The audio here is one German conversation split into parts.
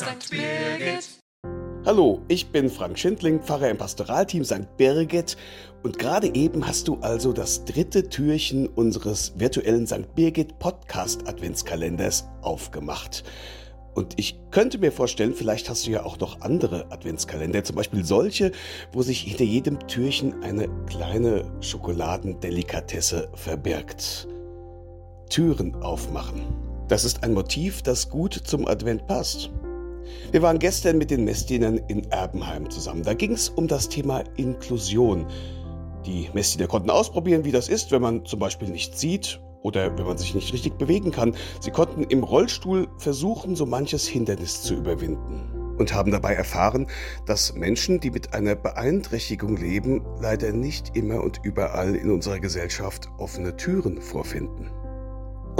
St. Birgit. Hallo, ich bin Frank Schindling, Pfarrer im Pastoralteam St. Birgit und gerade eben hast du also das dritte Türchen unseres virtuellen St. Birgit Podcast Adventskalenders aufgemacht. Und ich könnte mir vorstellen, vielleicht hast du ja auch noch andere Adventskalender, zum Beispiel solche, wo sich hinter jedem Türchen eine kleine Schokoladendelikatesse verbirgt. Türen aufmachen. Das ist ein Motiv, das gut zum Advent passt. Wir waren gestern mit den Messdienern in Erbenheim zusammen. Da ging es um das Thema Inklusion. Die Messdiener konnten ausprobieren, wie das ist, wenn man zum Beispiel nicht sieht oder wenn man sich nicht richtig bewegen kann. Sie konnten im Rollstuhl versuchen, so manches Hindernis zu überwinden und haben dabei erfahren, dass Menschen, die mit einer Beeinträchtigung leben, leider nicht immer und überall in unserer Gesellschaft offene Türen vorfinden.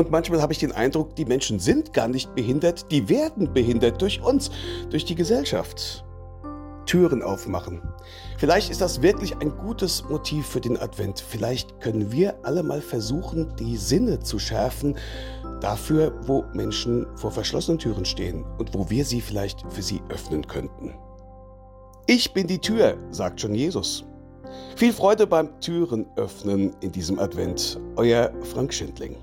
Und manchmal habe ich den Eindruck, die Menschen sind gar nicht behindert, die werden behindert durch uns, durch die Gesellschaft. Türen aufmachen. Vielleicht ist das wirklich ein gutes Motiv für den Advent. Vielleicht können wir alle mal versuchen, die Sinne zu schärfen dafür, wo Menschen vor verschlossenen Türen stehen und wo wir sie vielleicht für sie öffnen könnten. Ich bin die Tür, sagt schon Jesus. Viel Freude beim Türen öffnen in diesem Advent. Euer Frank Schindling.